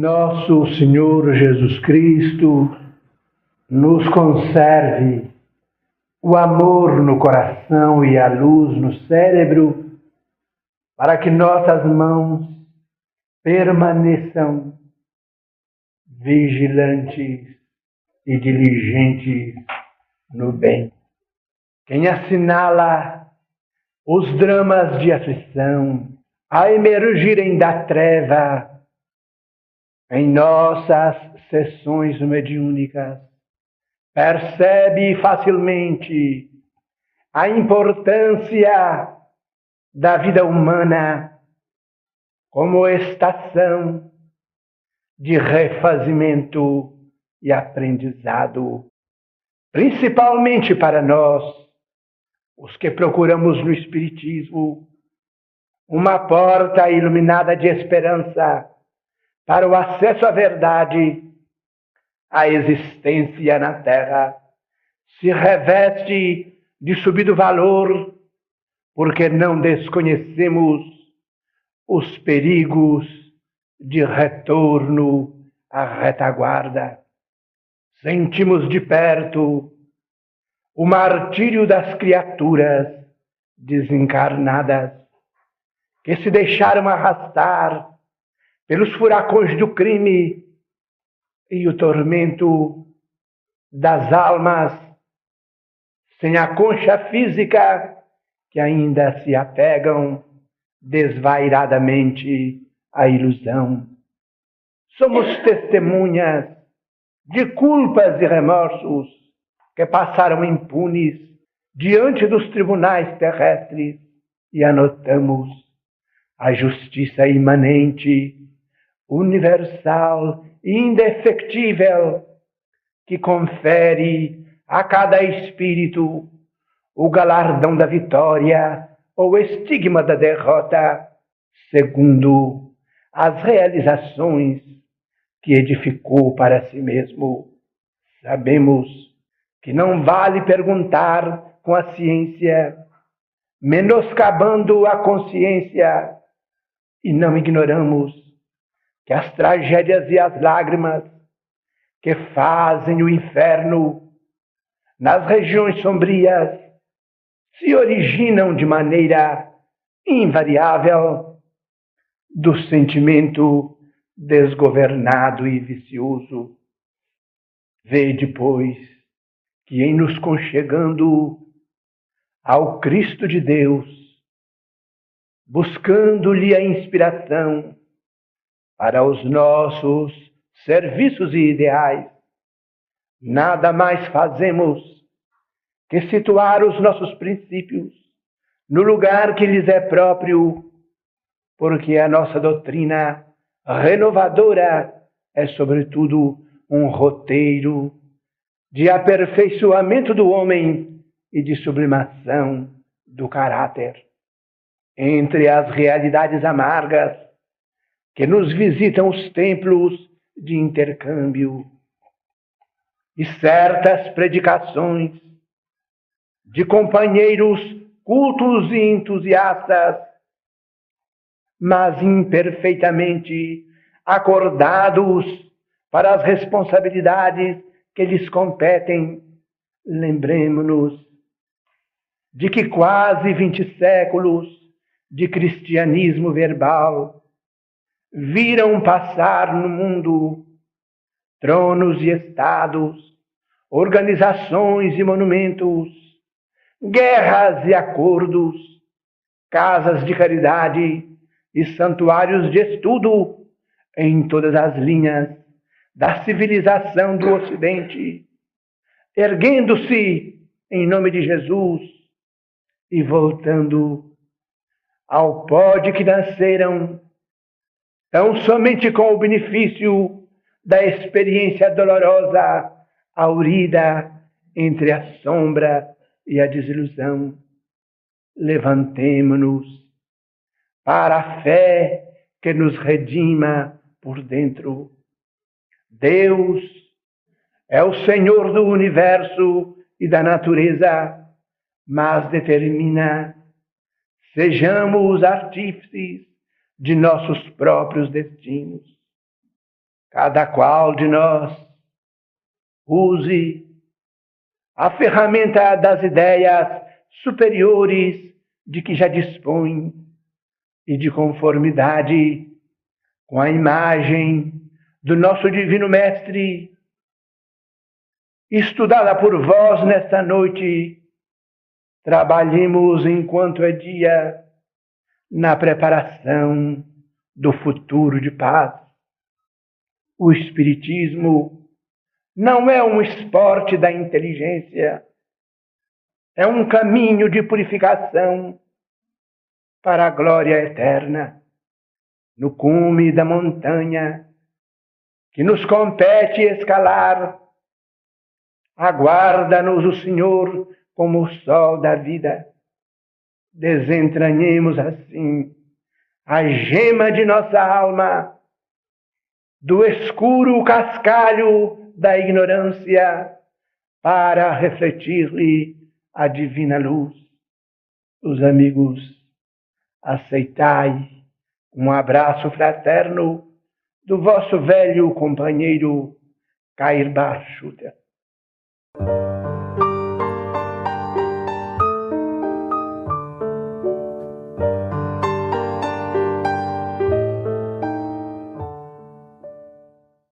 nosso Senhor Jesus Cristo nos conserve o amor no coração e a luz no cérebro, para que nossas mãos permaneçam vigilantes e diligentes no bem. Quem assinala os dramas de aflição a emergirem da treva em nossas sessões mediúnicas, percebe facilmente a importância da vida humana como estação de refazimento e aprendizado, principalmente para nós, os que procuramos no Espiritismo uma porta iluminada de esperança para o acesso à verdade, a existência na Terra se reveste de subido valor, porque não desconhecemos os perigos de retorno à retaguarda. Sentimos de perto o martírio das criaturas desencarnadas que se deixaram arrastar pelos furacões do crime e o tormento das almas sem a concha física que ainda se apegam desvairadamente à ilusão. Somos testemunhas de culpas e remorsos que passaram impunes diante dos tribunais terrestres e anotamos a justiça imanente universal indefectível que confere a cada espírito o galardão da vitória ou estigma da derrota, segundo as realizações que edificou para si mesmo. Sabemos que não vale perguntar com a ciência, menoscabando a consciência, e não ignoramos que as tragédias e as lágrimas que fazem o inferno nas regiões sombrias se originam de maneira invariável do sentimento desgovernado e vicioso. Vê depois que em nos conchegando ao Cristo de Deus, buscando-lhe a inspiração, para os nossos serviços e ideais. Nada mais fazemos que situar os nossos princípios no lugar que lhes é próprio, porque a nossa doutrina renovadora é, sobretudo, um roteiro de aperfeiçoamento do homem e de sublimação do caráter. Entre as realidades amargas que nos visitam os templos de intercâmbio e certas predicações de companheiros cultos e entusiastas, mas imperfeitamente acordados para as responsabilidades que lhes competem, lembremos-nos de que quase vinte séculos de cristianismo verbal viram passar no mundo tronos e estados, organizações e monumentos, guerras e acordos, casas de caridade e santuários de estudo em todas as linhas da civilização do Ocidente, erguendo-se em nome de Jesus e voltando ao pó de que nasceram Tão somente com o benefício da experiência dolorosa, aurida entre a sombra e a desilusão, levantemo-nos para a fé que nos redima por dentro. Deus é o Senhor do universo e da natureza, mas determina sejamos artífices de nossos próprios destinos. cada qual de nós use a ferramenta das ideias superiores de que já dispõe e de conformidade com a imagem do nosso Divino Mestre, estudada por vós nesta noite, trabalhemos enquanto é dia na preparação do futuro de paz. O Espiritismo não é um esporte da inteligência, é um caminho de purificação para a glória eterna, no cume da montanha que nos compete escalar. Aguarda-nos o Senhor como o sol da vida. Desentranhemos assim a gema de nossa alma do escuro cascalho da ignorância para refletir-lhe a divina luz. Os amigos, aceitai um abraço fraterno do vosso velho companheiro Cair Bachuta.